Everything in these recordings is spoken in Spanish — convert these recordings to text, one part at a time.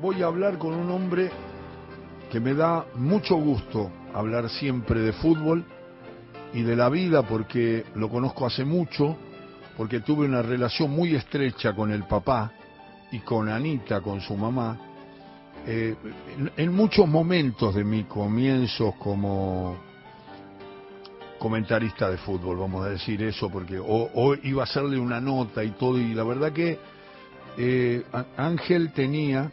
voy a hablar con un hombre que me da mucho gusto hablar siempre de fútbol y de la vida porque lo conozco hace mucho, porque tuve una relación muy estrecha con el papá y con Anita, con su mamá, eh, en, muchos momentos de mi comienzo como comentarista de fútbol, vamos a decir eso, porque o, iba a hacerle una nota y todo, y la verdad que eh, Ángel tenía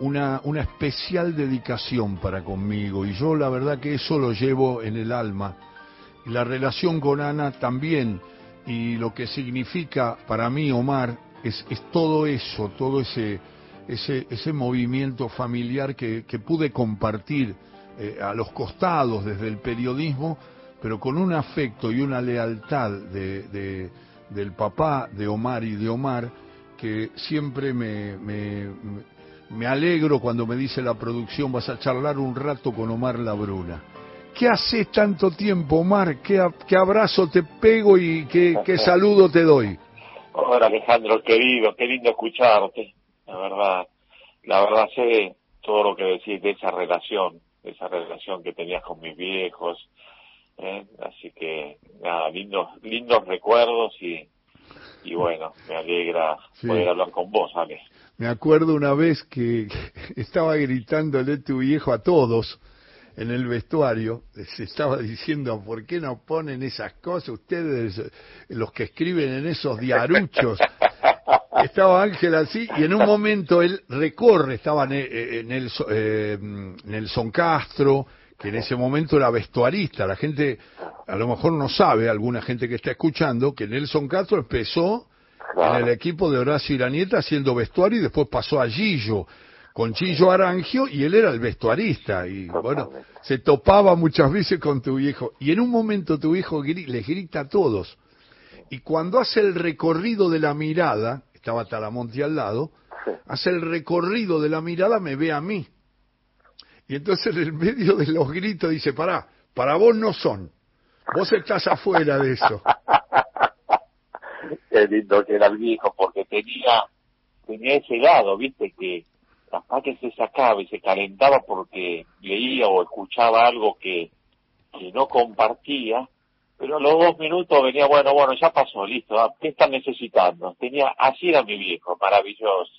una, una especial dedicación para conmigo, y yo la verdad que eso lo llevo en el alma. Y la relación con Ana también, y lo que significa para mí Omar, es, es todo eso, todo ese, ese, ese movimiento familiar que, que pude compartir eh, a los costados desde el periodismo, pero con un afecto y una lealtad de, del papá de Omar y de Omar, que siempre me, me, me, alegro cuando me dice la producción, vas a charlar un rato con Omar Labruna. ¿Qué haces tanto tiempo, Omar? ¿Qué, qué abrazo te pego y qué, qué saludo te doy? Hola Alejandro, querido, qué lindo escucharte. La verdad, la verdad sé todo lo que decís de esa relación, de esa relación que tenías con mis viejos, ¿eh? así que nada, lindos, lindos recuerdos y, y bueno, me alegra poder hablar con vos, Ale. Me acuerdo una vez que estaba gritándole tu viejo a todos en el vestuario, se estaba diciendo, ¿por qué no ponen esas cosas ustedes, los que escriben en esos diaruchos? Estaba Ángel así y en un momento él recorre, estaba en el, eh, Nelson Castro, que en ese momento era vestuarista. La gente a lo mejor no sabe, alguna gente que está escuchando, que Nelson Castro empezó en el equipo de Horacio Iranieta haciendo vestuario y después pasó a Gillo con Chillo Arangio y él era el vestuarista y bueno, se topaba muchas veces con tu viejo y en un momento tu viejo les grita a todos. Y cuando hace el recorrido de la mirada, estaba Talamonte al lado, hace el recorrido de la mirada me ve a mí. Y entonces en el medio de los gritos dice, pará, para vos no son, vos estás afuera de eso. Qué lindo que era el viejo porque tenía tenía ese lado, viste, que capaz que se sacaba y se calentaba porque leía o escuchaba algo que, que no compartía, pero a los dos minutos venía, bueno, bueno, ya pasó, listo, ah, ¿qué están necesitando? Tenía, así era mi viejo, maravilloso.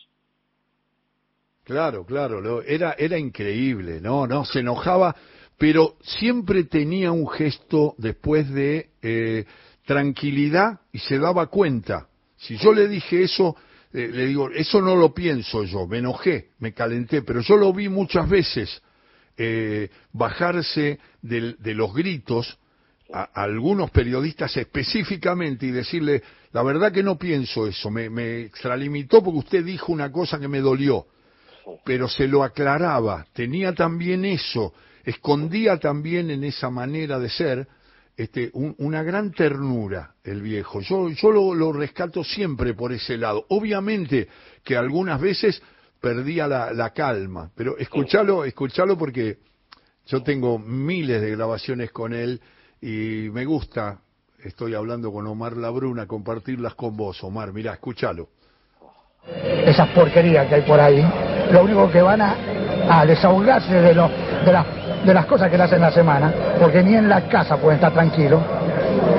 Claro, claro, era, era increíble, no, no, se enojaba, pero siempre tenía un gesto después de eh, tranquilidad y se daba cuenta. Si yo le dije eso, eh, le digo, eso no lo pienso yo, me enojé, me calenté, pero yo lo vi muchas veces eh, bajarse de los gritos a, algunos periodistas específicamente y decirle, la verdad que no pienso eso, me, me extralimitó porque usted dijo una cosa que me dolió, pero se lo aclaraba, tenía también eso, escondía también en esa manera de ser este, una gran ternura el viejo. Yo, yo lo, rescato siempre por ese lado. Obviamente que algunas veces perdía la, calma, pero escúchalo, escúchalo porque yo tengo miles de grabaciones con él y me gusta, estoy hablando con Omar Labruna, compartirlas con vos, Omar. Mirá, escúchalo. Esas porquerías que hay por ahí, lo único que van a, a desahogarse de, lo, de las de las cosas que le hacen la semana, porque ni en la casa pueden estar tranquilos.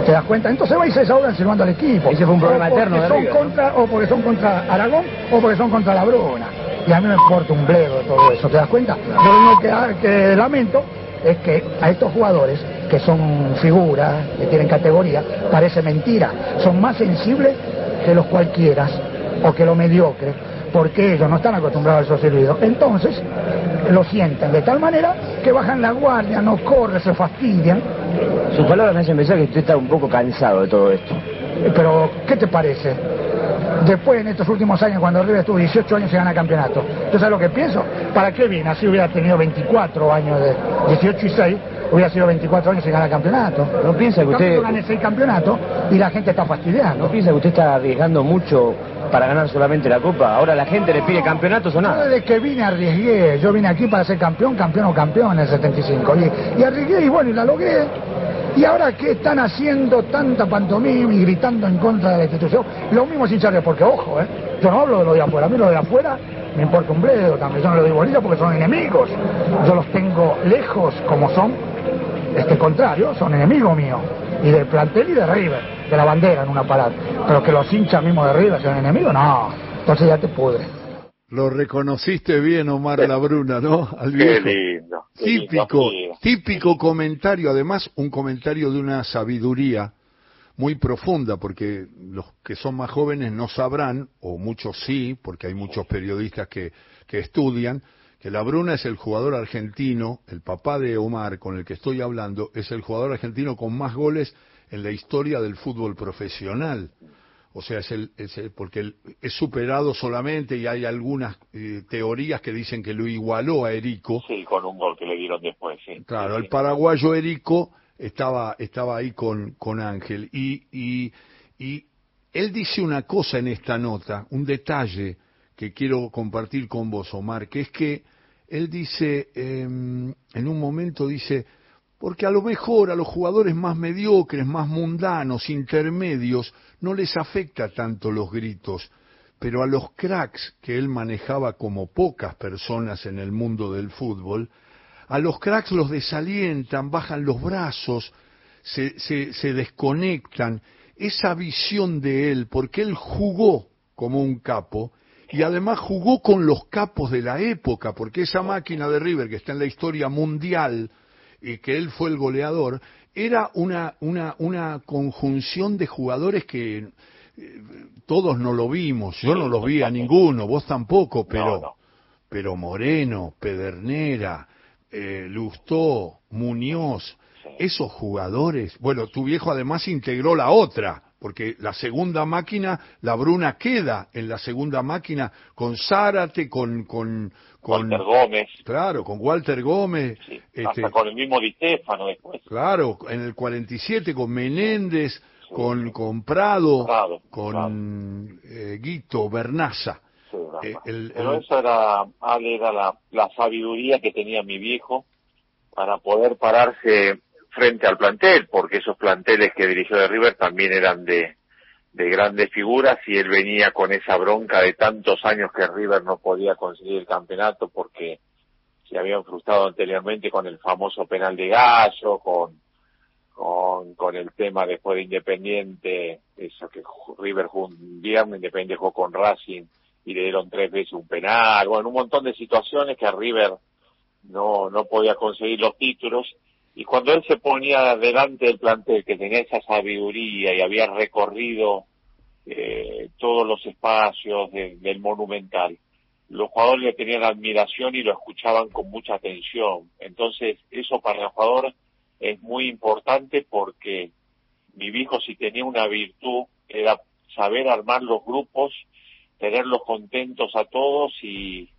¿Te das cuenta? Entonces va y se desahogan silbando al equipo. Ese fue un problema eterno son contra, O porque son contra Aragón o porque son contra la Bruna. Y a mí me importa un bledo todo eso, ¿te das cuenta? Lo único que, que lamento es que a estos jugadores, que son figuras, que tienen categoría, parece mentira. Son más sensibles que los cualquiera o que los mediocres porque ellos no están acostumbrados a esos silbidos. Entonces, lo sienten de tal manera que bajan la guardia, no corren, se fastidian. Sus palabras me hacen pensar que usted está un poco cansado de todo esto. Eh, pero, ¿qué te parece? Después, en estos últimos años, cuando River estuvo 18 años y gana campeonato. ¿Tú sabes lo que pienso? ¿Para qué viene? Así hubiera tenido 24 años de 18 y 6, hubiera sido 24 años y gana campeonato. ¿No piensa que usted... gane 6 campeonatos y la gente está fastidiando. ¿No piensa que usted está arriesgando mucho para ganar solamente la Copa. Ahora la gente le pide campeonatos o nada. Yo desde que vine arriesgué. Yo vine aquí para ser campeón, campeón o campeón en el 75. Y, y arriesgué y bueno, y la logré. Y ahora que están haciendo tanta pantomima y gritando en contra de la institución, lo mismo sin saber, porque ojo, ¿eh? yo no hablo de lo de afuera, a mí lo de afuera me importa un bledo también. Yo no lo digo bonito porque son enemigos. Yo los tengo lejos como son, este contrario, son enemigos míos. Y del plantel y de River, de la bandera en una parada. Pero que los hinchas mismos de River sean enemigos, no. Entonces ya te pudre. Lo reconociste bien, Omar Labruna, ¿no? Al viejo. Qué lindo. típico, típico comentario, además un comentario de una sabiduría muy profunda, porque los que son más jóvenes no sabrán, o muchos sí, porque hay muchos periodistas que, que estudian, que Labruna es el jugador argentino, el papá de Omar con el que estoy hablando, es el jugador argentino con más goles en la historia del fútbol profesional. O sea, es el, es porque es superado solamente y hay algunas eh, teorías que dicen que lo igualó a Erico. Sí, con un gol que le dieron después, sí. Claro, el paraguayo Erico estaba, estaba ahí con, con Ángel. Y, y, y él dice una cosa en esta nota, un detalle que quiero compartir con vos, Omar, que es que él dice, em, en un momento dice, porque a lo mejor a los jugadores más mediocres, más mundanos, intermedios, no les afecta tanto los gritos, pero a los cracks que él manejaba como pocas personas en el mundo del fútbol, a los cracks los desalientan, bajan los brazos, se, se, se desconectan. Esa visión de él, porque él jugó como un capo, y además jugó con los capos de la época, porque esa máquina de River que está en la historia mundial, y que él fue el goleador, era una, una, una conjunción de jugadores que eh, todos no lo vimos, yo no los vi a ninguno, vos tampoco, pero, pero Moreno, Pedernera, eh, Lustó, Muñoz, esos jugadores, bueno, tu viejo además integró la otra, porque la segunda máquina, la Bruna queda en la segunda máquina con Zárate, con, con, con Walter Gómez. Claro, con Walter Gómez. este, hasta con el mismo Di Stefano después. Claro, en el 47 con Menéndez, con, con Prado, con Eh, Guito, Bernaza. Eh, Pero eso era, era la, la sabiduría que tenía mi viejo para poder pararse frente al plantel, porque esos planteles que dirigió de River también eran de, de grandes figuras y él venía con esa bronca de tantos años que River no podía conseguir el campeonato porque se habían frustrado anteriormente con el famoso penal de Gallo, con, con, con el tema después de Independiente, eso que River jugó un viernes, Independiente jugó con Racing y le dieron tres veces un penal, bueno, un montón de situaciones que a River no, no podía conseguir los títulos y cuando él se ponía delante del plantel, que tenía esa sabiduría y había recorrido eh, todos los espacios del Monumental, los jugadores le tenían admiración y lo escuchaban con mucha atención. Entonces, eso para el jugador es muy importante porque mi hijo si tenía una virtud era saber armar los grupos, tenerlos contentos a todos y,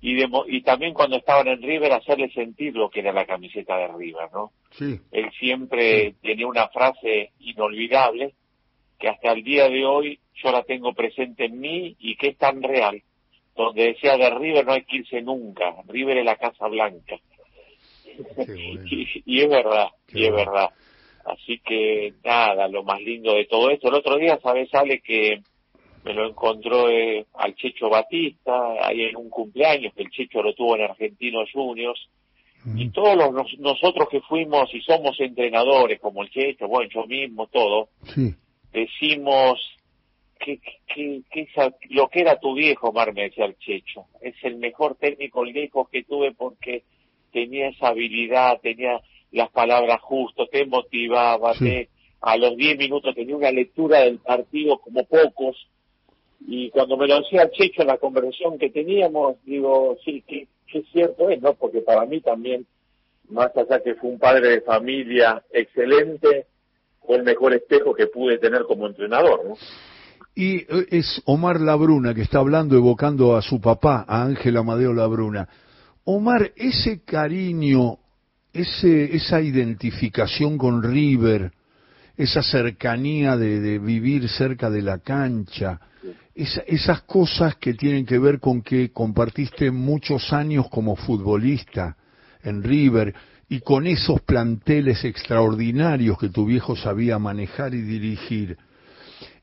y, y también cuando estaban en River hacerle sentir lo que era la camiseta de River, ¿no? Sí. Él siempre tenía una frase inolvidable que hasta el día de hoy yo la tengo presente en mí y que es tan real, donde decía de River no hay que irse nunca, River es la Casa Blanca. y, es verdad, y es verdad. Así que nada, lo más lindo de todo esto. El otro día, ¿sabes, Ale, que me lo encontró eh, al Checho Batista, ahí en un cumpleaños, que el Checho lo tuvo en Argentinos Juniors, y todos los, nosotros que fuimos y somos entrenadores, como el Checho, bueno, yo mismo, todo, decimos que, que, que lo que era tu viejo, Mar, me decía el Checho, es el mejor técnico lejos que tuve porque tenía esa habilidad, tenía las palabras justas, te motivaba, a los 10 minutos tenía una lectura del partido como pocos, y cuando me lo decía Checho en la conversación que teníamos, digo, sí, que, que cierto es, ¿no? Porque para mí también, más allá que fue un padre de familia excelente, fue el mejor espejo que pude tener como entrenador, ¿no? Y eh, es Omar Labruna que está hablando, evocando a su papá, a Ángel Amadeo Labruna. Omar, ese cariño, ese, esa identificación con River, esa cercanía de, de vivir cerca de la cancha, esas cosas que tienen que ver con que compartiste muchos años como futbolista en River y con esos planteles extraordinarios que tu viejo sabía manejar y dirigir,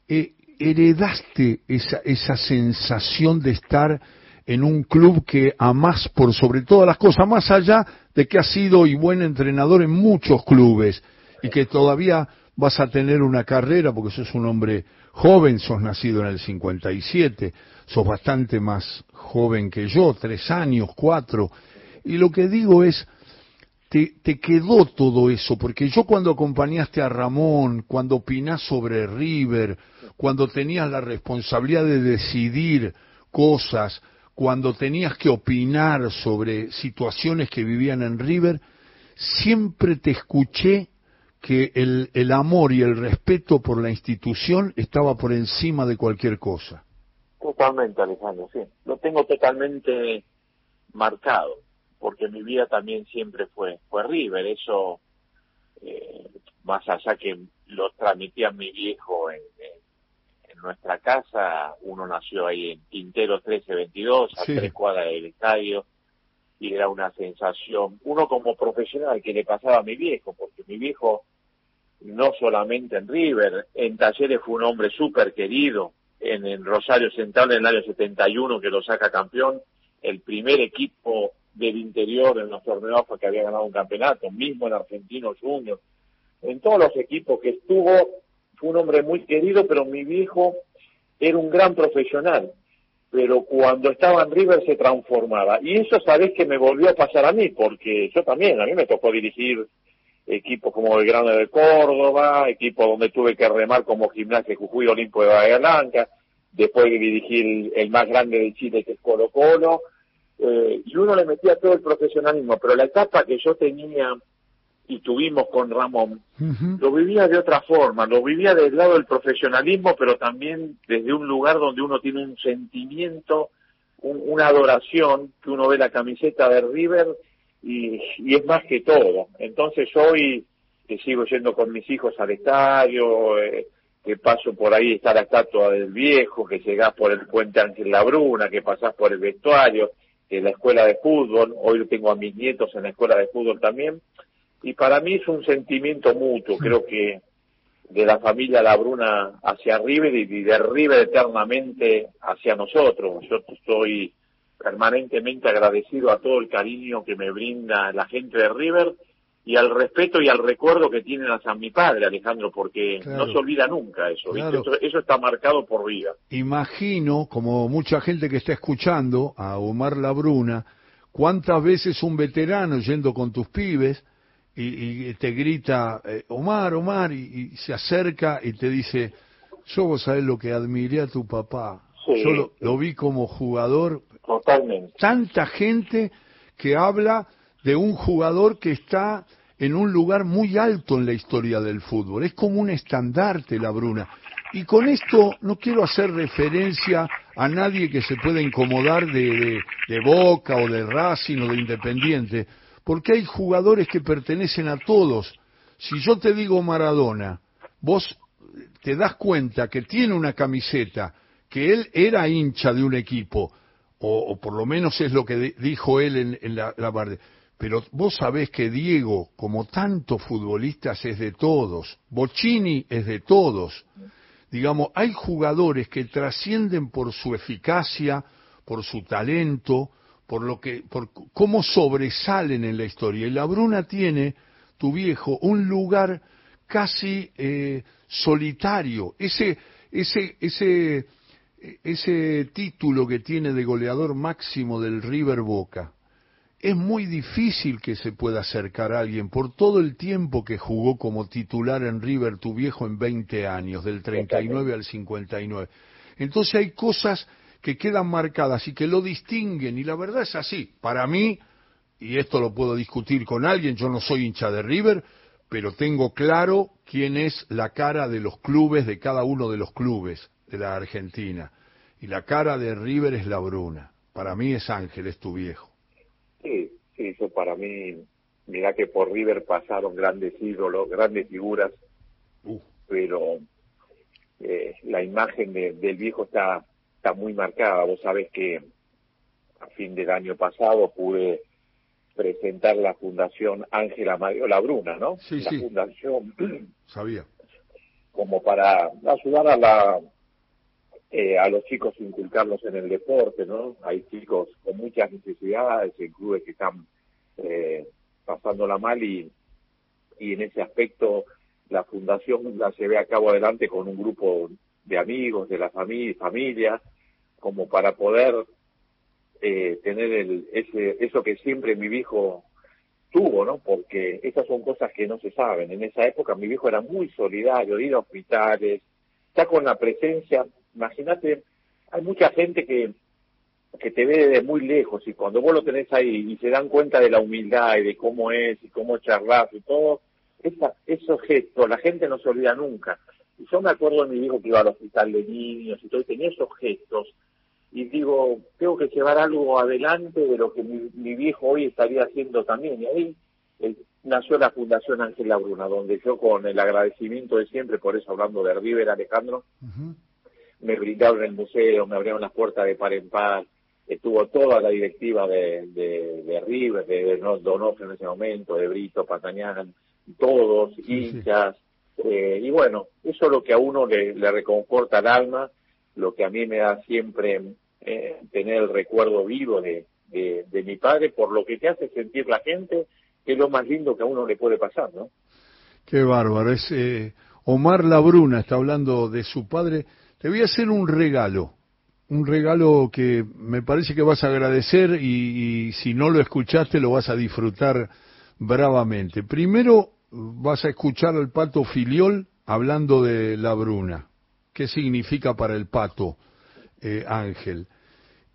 eh, heredaste esa, esa sensación de estar en un club que amás por sobre todas las cosas, más allá de que has sido y buen entrenador en muchos clubes y que todavía vas a tener una carrera porque sos un hombre joven, sos nacido en el 57, sos bastante más joven que yo, tres años, cuatro. Y lo que digo es, te, te, quedó todo eso, porque yo cuando acompañaste a Ramón, cuando opinás sobre River, cuando tenías la responsabilidad de decidir cosas, cuando tenías que opinar sobre situaciones que vivían en River, siempre te escuché que el, el amor y el respeto por la institución estaba por encima de cualquier cosa. Totalmente, Alejandro, sí. Lo tengo totalmente marcado, porque mi vida también siempre fue, fue River. Eso, eh, más allá que lo transmitía mi viejo en, en, nuestra casa, uno nació ahí en Quintero 1322, a tres cuadras del estadio, y era una sensación, uno como profesional que le pasaba a mi viejo, porque mi viejo no solamente en River, en Talleres fue un hombre súper querido, en Rosario Central en el año 71 que lo saca campeón, el primer equipo del interior en los torneos fue que había ganado un campeonato, mismo en Argentino Junior, en todos los equipos que estuvo, fue un hombre muy querido, pero mi viejo era un gran profesional, pero cuando estaba en River se transformaba. Y eso sabés que me volvió a pasar a mí, porque yo también, a mí me tocó dirigir equipos como el Grano de Córdoba, equipo donde tuve que remar como gimnasia Jujuy Olimpo de Bahía Blanca, después de dirigir el más grande de Chile que es Colo Colo, eh, y uno le metía todo el profesionalismo, pero la etapa que yo tenía y tuvimos con Ramón, lo vivía de otra forma, lo vivía del lado del profesionalismo, pero también desde un lugar donde uno tiene un sentimiento, una adoración, que uno ve la camiseta de River y, y es más que todo. Entonces hoy que sigo yendo con mis hijos al estadio, eh, que paso por ahí está la estatua del viejo, que llegás por el puente Ángel Labruna, que pasás por el vestuario, que la escuela de fútbol, hoy tengo a mis nietos en la escuela de fútbol también, y para mí es un sentimiento mutuo, creo que de la familia Labruna hacia River y de River eternamente hacia nosotros. Yo estoy permanentemente agradecido a todo el cariño que me brinda la gente de River y al respeto y al recuerdo que tienen hacia mi padre, Alejandro, porque no se olvida nunca eso, eso, está marcado por vida. Imagino, como mucha gente que está escuchando a Omar Labruna, cuántas veces un veterano yendo con tus pibes y, te grita, eh, Omar, Omar, y, se acerca y te dice, yo vos sabés lo que admiré a tu papá, yo lo vi como jugador, Totalmente. Tanta gente que habla de un jugador que está en un lugar muy alto en la historia del fútbol. Es como un estandarte la Bruna. Y con esto no quiero hacer referencia a nadie que se pueda incomodar de, de, Boca o de Racing o de Independiente, porque hay jugadores que pertenecen a todos. Si yo te digo Maradona, vos te das cuenta que tiene una camiseta, que él era hincha de un equipo, o, por lo menos es lo que dijo él en, la, la Pero vos sabés que Diego, como tantos futbolistas, es de todos. Bocini es de todos. Digamos, hay jugadores que trascienden por su eficacia, por su talento, por lo que, por cómo sobresalen en la historia. Y la Bruna tiene, tu viejo, un lugar casi eh, solitario. Ese, ese, ese ese título que tiene de goleador máximo del River Boca, es muy difícil que se pueda acercar a alguien por todo el tiempo que jugó como titular en River tu viejo en 20 años, del 39 al 59. Entonces hay cosas que quedan marcadas y que lo distinguen y la verdad es así. Para mí, y esto lo puedo discutir con alguien, yo no soy hincha de River, pero tengo claro quién es la cara de los clubes, de cada uno de los clubes de la Argentina. Y la cara de River es la Bruna. Para mí es Ángel, es tu viejo. Sí, sí, eso para mí, mira que por River pasaron grandes ídolos, grandes figuras, uh. pero eh, la imagen del viejo está, está muy marcada. Vos sabés que a fin del año pasado pude presentar la Fundación Ángela Mario Labruna, ¿no? Sí, la Fundación. Sabía. Como para ayudar a la eh, a los chicos inculcarlos en el deporte, ¿no? Hay chicos con muchas necesidades en clubes que están eh, pasándola mal y, y en ese aspecto la fundación la llevé a cabo adelante con un grupo de amigos, de la familia, familia como para poder eh, tener el, ese, eso que siempre mi viejo tuvo, ¿no? Porque esas son cosas que no se saben. En esa época mi viejo era muy solidario, ir a hospitales, está con la presencia, imagínate, hay mucha gente que que te ve desde muy lejos y cuando vos lo tenés ahí y se dan cuenta de la humildad y de cómo es y cómo charlas y todo, esa, esos gestos, la gente no se olvida nunca. Y yo me acuerdo de mi hijo que iba al hospital de niños y todo, y tenía esos gestos. Y digo, tengo que llevar algo adelante de lo que mi, viejo hoy estaría haciendo también. Y ahí eh, nació la Fundación Ángela Bruna, donde yo con el agradecimiento de siempre, por eso hablando de River, Alejandro, me brindaron el museo, me abrieron las puertas de par en par, estuvo toda la directiva de, de, River, de, Donoso en ese momento, de Brito, Patañán, todos, hinchas, eh, y bueno, eso es lo que a uno le, reconforta el alma, lo que a mí me da siempre eh, tener el recuerdo vivo de, de, mi padre, por lo que te hace sentir la gente, que es lo más lindo que a uno le puede pasar, ¿no? Qué bárbaro, es eh, Omar Labruna, está hablando de su padre. Te voy a hacer un regalo un regalo que me parece que vas a agradecer y, si no lo escuchaste lo vas a disfrutar bravamente. Primero vas a escuchar al pato Filiol hablando de la bruna. ¿Qué significa para el pato eh, Ángel?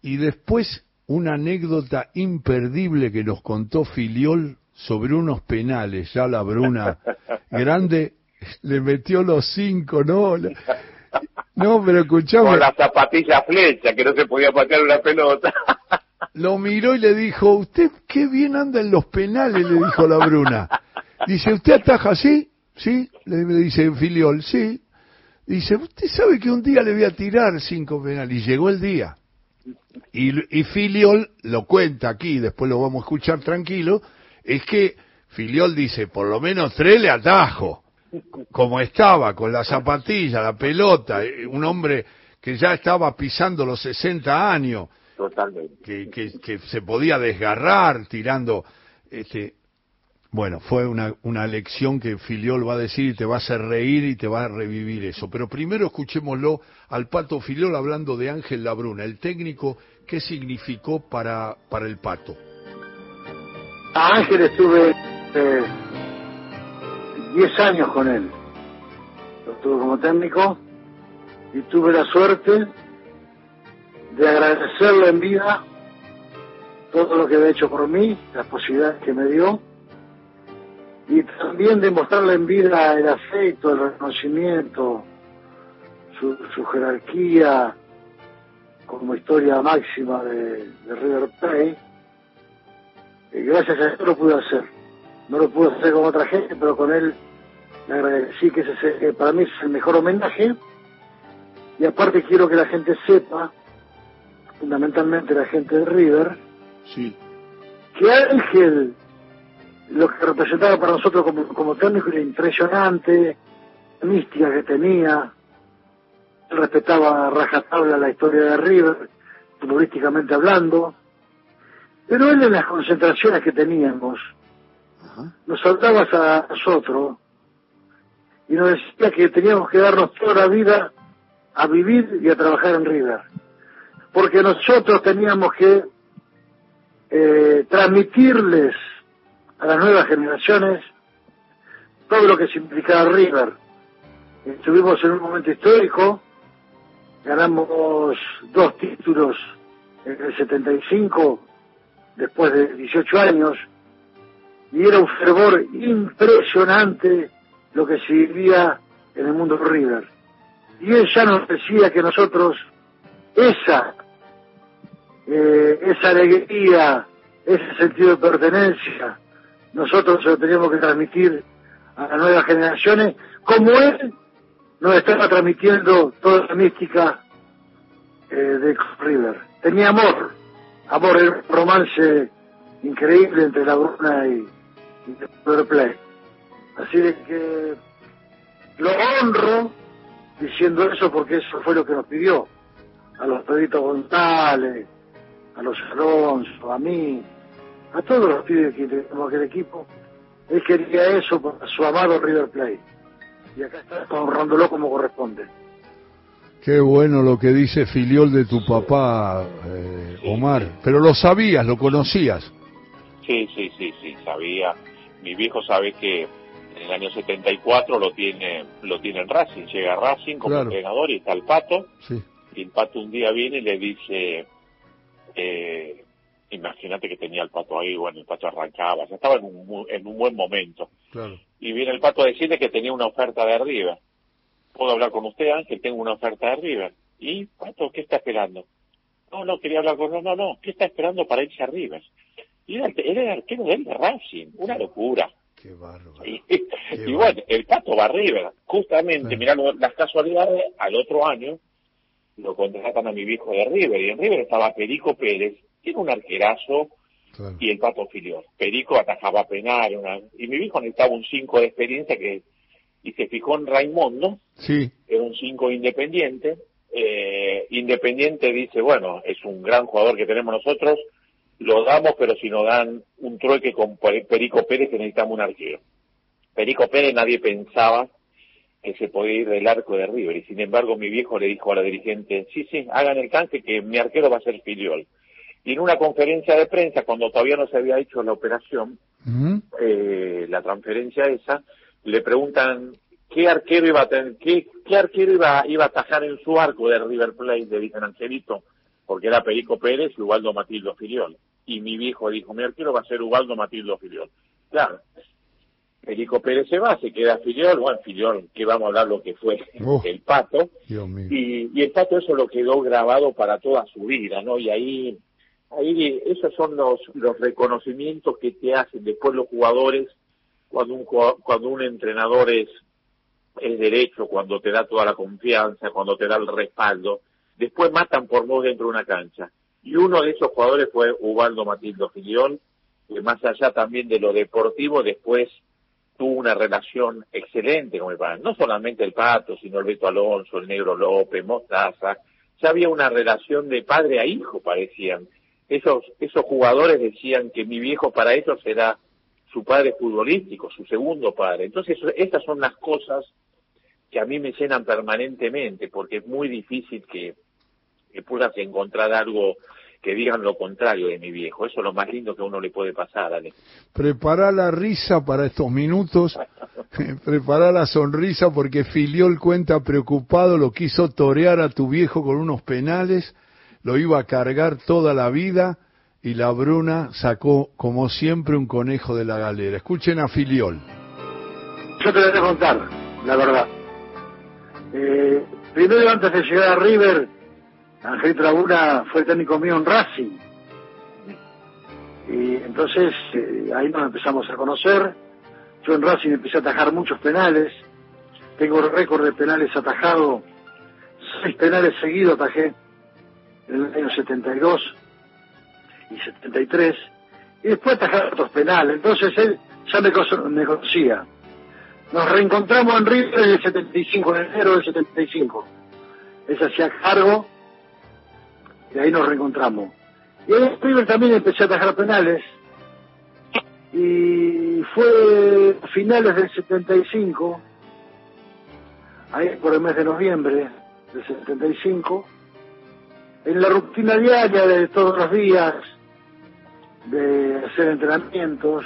Y después una anécdota imperdible que nos contó Filiol sobre unos penales. Ya la bruna grande le metió los cinco, ¿no? No, pero escuchame. Con la zapatilla flecha, que no se podía patear una pelota. Lo miró y le dijo, usted qué bien anda en los penales, le dijo la Bruna. Dice, ¿usted ataja así? ¿Sí? Le, dice Filiol, sí. Dice, usted sabe que un día le voy a tirar cinco penales. Y llegó el día. Y, y Filiol lo cuenta aquí, después lo vamos a escuchar tranquilo, es que Filiol dice, por lo menos tres le atajo como estaba, con la zapatilla, la pelota, un hombre que ya estaba pisando los 60 años, Que, que, se podía desgarrar tirando, este, bueno, fue una, una lección que Filiol va a decir y te va a hacer reír y te va a revivir eso. Pero primero escuchémoslo al Pato Filiol hablando de Ángel Labruna, el técnico, ¿qué significó para, para el Pato? Ángel estuve eh, 10 años con él. Lo tuve como técnico y tuve la suerte de agradecerle en vida todo lo que había hecho por mí, las posibilidades que me dio, y también de mostrarle en vida el afecto, el reconocimiento, su, jerarquía como historia máxima de, River Plate. Y gracias a eso lo pude hacer no lo pude hacer con otra gente, pero con él le agradecí que ese para mí es el mejor homenaje. Y aparte quiero que la gente sepa, fundamentalmente la gente de River, sí. que Ángel, lo que representaba para nosotros como, como técnico era impresionante, la mística que tenía, respetaba a rajatabla la historia de River, futbolísticamente hablando, pero él en las concentraciones que teníamos, nos hablabas a nosotros y nos decía que teníamos que darnos toda la vida a vivir y a trabajar en River. Porque nosotros teníamos que eh, transmitirles a las nuevas generaciones todo lo que significaba River. Estuvimos en un momento histórico, ganamos dos títulos en el 75, después de 18 años, y era un fervor impresionante lo que se vivía en el mundo River. Y él ya nos decía que nosotros esa, eh, esa alegría, ese sentido de pertenencia, nosotros lo teníamos que transmitir a las nuevas generaciones, como él nos estaba transmitiendo toda la mística eh, de River. Tenía amor, amor, un romance increíble entre la Bruna y, Play. Así de que lo honro diciendo eso porque eso fue lo que nos pidió. a los Pedrito González, a los Alonso, a mí, a todos los pibes que tenemos aquel equipo. Él quería eso para su amado River Plate. Y acá está honrándolo como corresponde. Qué bueno lo que dice filiol de tu papá, eh, Omar. Pero lo sabías, lo conocías. Sí, sí, sí, sí, sabía. Mi viejo sabe que en el año 74 lo tiene lo tiene en Racing, llega a Racing como Claro. entrenador y está el Pato. Sí. Y el Pato un día viene y le dice, eh, imagínate que tenía el Pato ahí, bueno, el Pato arrancaba, ya estaba en un, en un buen momento. Claro. Y viene el Pato a decirle que tenía una oferta de River. ¿Puedo hablar con usted, Ángel? Tengo una oferta de River. ¿Y, Pato, qué está esperando? No, no, quería hablar con... No, no, no, ¿qué está esperando para irse a River? Y era, el- era el arquero de Racing, una locura. Qué bárbaro. Y, Qué y bueno, el Pato va a River. Justamente, Sí. mirá lo- las casualidades, al otro año lo contratan a mi viejo de River. Y en River estaba Perico Pérez, que era un arquerazo, Claro. y el Pato Filiol. Perico atajaba penal, una- y mi viejo necesitaba un 5 de experiencia que y se fijó en Raimundo, Sí, era un 5 independiente. Eh, independiente dice, bueno, es un gran jugador que tenemos nosotros, lo damos, pero si nos dan un trueque con Pe- Perico Pérez que necesitamos un arquero. Perico Pérez nadie pensaba que se podía ir del arco de River, y sin embargo mi viejo le dijo a la dirigente, sí, sí, hagan el canje que mi arquero va a ser Filiol. Y en una conferencia de prensa, cuando todavía no se había hecho la operación, eh, la transferencia esa, le preguntan qué arquero iba a tener, qué, qué arquero iba, iba a atajar en su arco de River Plate, le dicen Angelito, porque era Perico Pérez y Ubaldo Matildo Filiol. Y mi viejo dijo, mi arquero va a ser Ubaldo Matildo Filiol. Claro, Perico Pérez se va, se queda Filiol, bueno, Filiol, que vamos a hablar lo que fue Oh. el pato, Dios mío. y, y el pato eso lo quedó grabado para toda su vida, ¿no? Y ahí, ahí esos son los, los reconocimientos que te hacen después los jugadores cuando un, cuando un entrenador es, es derecho, cuando te da toda la confianza, cuando te da el respaldo, después matan por vos dentro de una cancha. Y uno de esos jugadores fue Ubaldo Matildo Filiol, que más allá también de lo deportivo, después tuvo una relación excelente con el padre. No solamente el Pato, sino el Beto Alonso, el Negro López, Mostaza. Ya había una relación de padre a hijo, parecían. Esos, esos jugadores decían que mi viejo para ellos era su padre futbolístico, su segundo padre. Entonces, estas son las cosas que a mí me llenan permanentemente, porque es muy difícil que, que puedas encontrar algo que digan lo contrario de mi viejo. Eso es lo más lindo que a uno le puede pasar, Ale. Prepara la risa para estos minutos. Prepara la sonrisa porque Filiol cuenta preocupado, lo quiso torear a tu viejo con unos penales, lo iba a cargar toda la vida y la Bruna sacó, como siempre, un conejo de la galera. Escuchen a Filiol. Yo te lo voy a contar, la verdad. Eh, primero, antes de llegar a River, Ángel Trabuna fue técnico mío en Racing. Y entonces eh, ahí nos empezamos a conocer. Yo en Racing empecé a atajar muchos penales. Tengo récord de penales atajados. Seis penales seguidos atajé en el año 72 y 73. Y después atajé otros penales. Entonces él ya me conocía. Nos reencontramos en River en el 75, en enero del 75. Él se hacía cargo y ahí nos reencontramos. Y ahí River también empecé a atajar penales. Y fue a finales del 75, ahí por el mes de noviembre del 75, en la rutina diaria de todos los días, de hacer entrenamientos,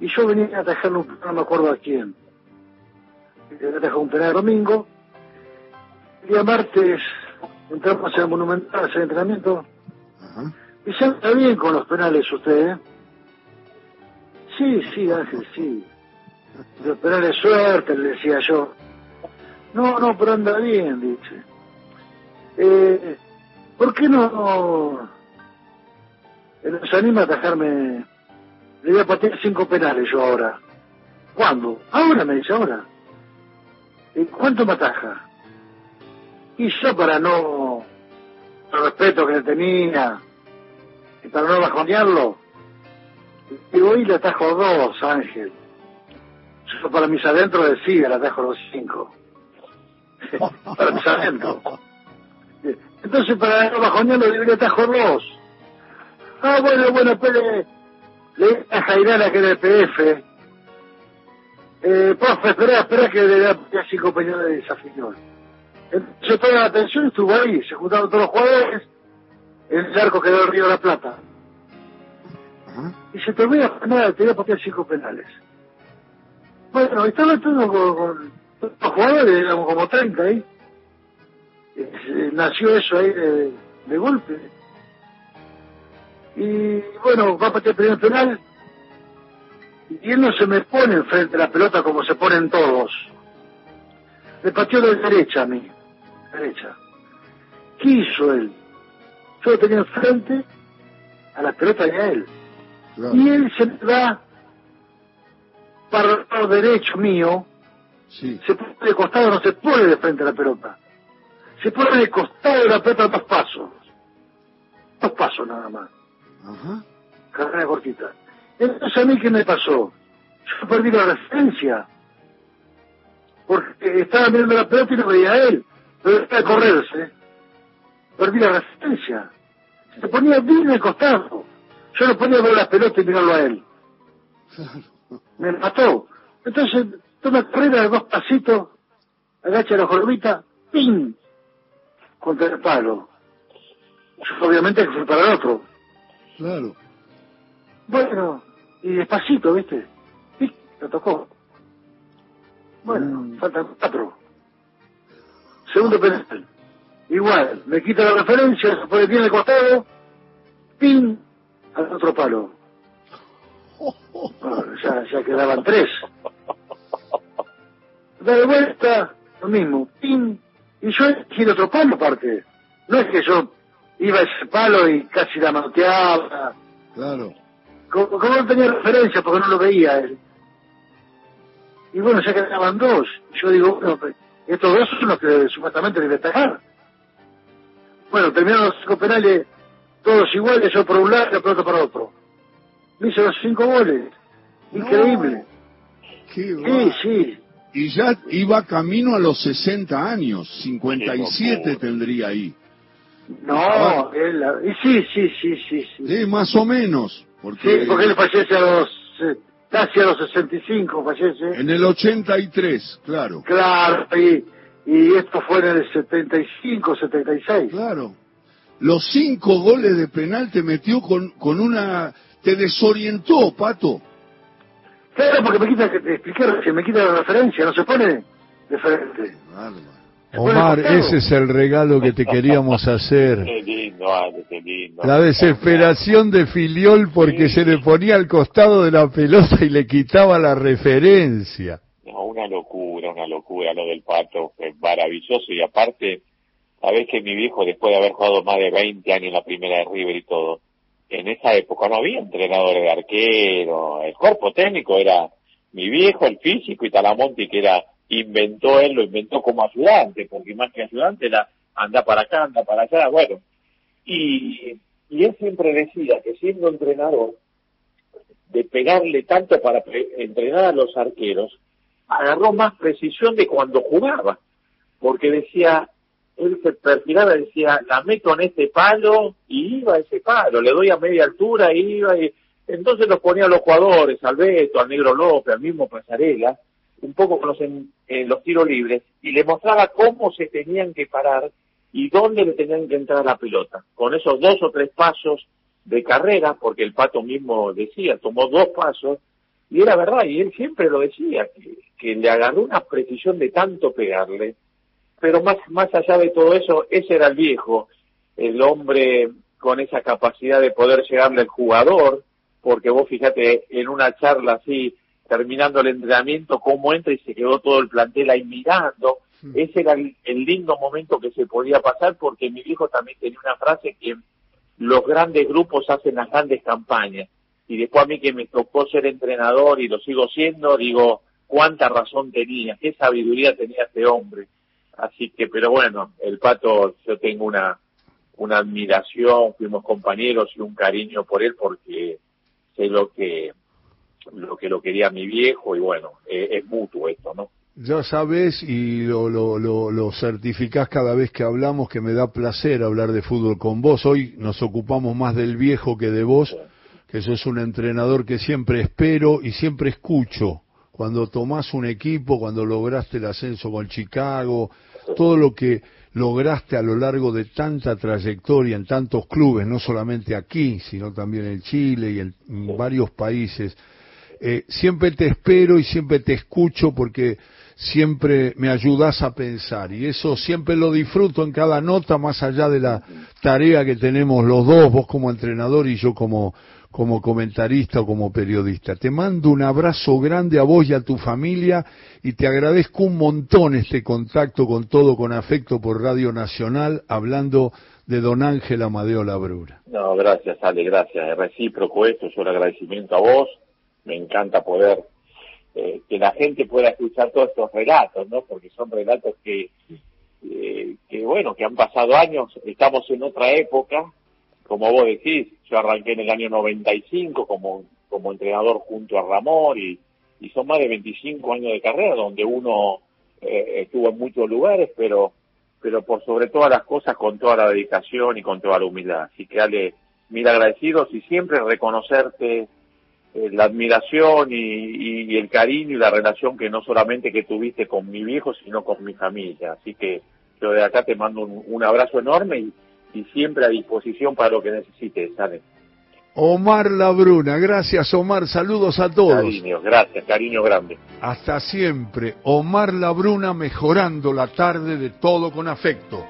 y yo venía a atajar un no me acuerdo a quién. Venía a atajar un penal domingo, el día martes entramos al Monumental a hacer entrenamiento, y se anda bien con los penales usted, ¿eh? Sí, sí, Ángel, sí. Los penales suerte, le decía yo. No, no, pero anda bien, dice. Eh, ¿Por qué no, no nos anima a atajarme? Le voy a patear cinco penales yo ahora. ¿Cuándo? Ahora, me dice, ahora. ¿Y cuánto me ataja? Y yo para no... El respeto que le tenía, y para no bajonearlo, digo, y le atajo dos, Ángel. Yo para mis adentros decía, le atajo los cinco. para mis adentros. Entonces para no bajonearlo le tajo dos. Ah, bueno, bueno, Pérez, le dije a Jairala que era el PF. Eh, profe, espera, espera que le da cinco peñones de desafío. Entonces toda la atención estuvo ahí, se juntaron todos los jugadores, el arco quedó el Río de la Plata. Ajá. Y se termina la jornada, tenía patear cinco penales. Bueno, estaba todo con, con los jugadores, éramos como 30 ahí. Eh, nació eso ahí de, de golpe. Y bueno, va a patear el primer penal. Y él no se me pone enfrente de la pelota como se ponen todos. Me pateó de derecha a mí. Derecha. ¿Qué hizo él? Yo lo tenía enfrente a la pelota y a él. Claro. Y él se me va para el lado derecho mío, Sí. se pone de costado, no se pone de frente a la pelota. Se pone de costado de la pelota dos pasos. Dos pasos nada más. Ajá. Carrera cortita. Entonces a mí qué me pasó? Yo perdí la referencia. Porque estaba mirando la pelota y no veía a él. Pero estaba a correrse. Perdí la referencia. Se ponía bien de costado. Yo no podía ver la pelota y mirarlo a él. Me mató. Entonces, toma carrera de dos pasitos, agacha la jorbita, ¡ping! Contra el palo. Yo obviamente que fui para el otro. Claro. Bueno, y despacito, ¿viste? Y lo tocó. Bueno, Mm. faltan cuatro. Segundo penal. Igual, me quita la referencia, se pone bien de costado, ¡ping! al otro palo. Bueno, ya, ya quedaban tres. Da de vuelta, lo mismo, ¡ping! Y yo elegí el otro palo aparte. No es que yo iba a ese palo y casi la manoteaba. Claro. Como, como no tenía referencia porque no lo veía él. Y bueno, ya quedaban dos. Yo digo, bueno, pues, estos dos son los que supuestamente deben destacar. Bueno, terminaron los cinco penales, todos iguales, yo por un lado y la pelota para otro. Me hizo los cinco goles. Increíble. Qué Sí, sí. Y ya iba camino a los 60 años, 57 Qué locura. tendría ahí. No, él, y sí, sí, sí, sí, sí. Sí, más o menos. Porque, Sí, porque él fallece a los, eh, casi a los 65, fallece. en el 83, claro. Claro, y, y esto fue en el 75, 76. Claro. Los cinco goles de penal te metió con, con una... Te desorientó, Pato. Claro, porque me quita, que te expliqué me quita la referencia, no se pone de frente. Omar, ese es el regalo que te queríamos hacer. Qué lindo, Ale, qué lindo. La desesperación de Filiol porque se le ponía al costado de la pelota y le quitaba la referencia. No, una locura, una locura lo del pato, fue maravilloso y aparte, sabés que mi viejo después de haber jugado más de 20 años en la primera de River y todo, en esa época no había entrenadores de arquero, el cuerpo técnico era mi viejo, el físico y Talamonti que era, inventó él, lo inventó como ayudante, porque más que ayudante era anda para acá, anda para allá, bueno. Y, y él siempre decía que siendo entrenador, de pegarle tanto para entrenar a los arqueros, agarró más precisión de cuando jugaba, porque decía, él se perfilaba, decía, la meto en este palo y iba a ese palo, le doy a media altura, iba y entonces los ponía a los jugadores, al Beto, al Negro López, al mismo Pasarela, un poco con los, en, los tiros libres, y le mostraba cómo se tenían que parar y dónde le tenían que entrar la pelota, con esos dos o tres pasos de carrera, porque el Pato mismo decía, tomó dos pasos, y era verdad, y él siempre lo decía, que, que le agarró una precisión de tanto pegarle, pero más, más allá de todo eso, ese era el viejo, el hombre con esa capacidad de poder llegarle al jugador, porque vos fíjate en una charla así, terminando el entrenamiento, cómo entra y se quedó todo el plantel ahí mirando, ese era el, el lindo momento que se podía pasar, porque mi viejo también tenía una frase que los grandes grupos hacen las grandes campañas, y después a mí que me tocó ser entrenador y lo sigo siendo, digo, cuánta razón tenía, qué sabiduría tenía este hombre. Así que, pero bueno, el pato, yo tengo una, una admiración, fuimos compañeros y un cariño por él porque sé lo que, lo que lo quería mi viejo y bueno, eh, es mutuo esto, ¿no? Ya sabes y lo, lo, lo, lo certificás cada vez que hablamos que me da placer hablar de fútbol con vos. Hoy nos ocupamos más del viejo que de vos, que sos un entrenador que siempre espero y siempre escucho. Cuando tomás un equipo, cuando lograste el ascenso con Chicago, todo lo que lograste a lo largo de tanta trayectoria en tantos clubes, no solamente aquí, sino también en Chile y en varios países. Eh, siempre te espero y siempre te escucho porque siempre me ayudas a pensar y eso siempre lo disfruto en cada nota más allá de la tarea que tenemos los dos, vos como entrenador y yo como, como comentarista o como periodista. Te mando un abrazo grande a vos y a tu familia y te agradezco un montón este contacto con todo, con afecto por Radio Nacional, hablando de don Ángel Amadeo Labrura. No, gracias Ale, gracias. Es recíproco esto, yo el agradecimiento a vos. Me encanta poder eh, que la gente pueda escuchar todos estos relatos, ¿no? Porque son relatos que, eh, que, bueno, que han pasado años, estamos en otra época, como vos decís, yo arranqué en el año 95 como, como entrenador junto a Ramón y, y son más de 25 años de carrera donde uno eh, estuvo en muchos lugares, pero pero por sobre todas las cosas con toda la dedicación y con toda la humildad. Así que dale mil agradecidos y siempre reconocerte eh, la admiración y, el cariño y la relación que no solamente que tuviste con mi viejo, sino con mi familia. Así que yo de acá te mando un, abrazo enorme y, siempre a disposición para lo que necesites, ¿sabes? Omar Labruna, gracias Omar, saludos a todos. Cariño, gracias, cariño grande. Hasta siempre, Omar Labruna mejorando la tarde de todo con afecto.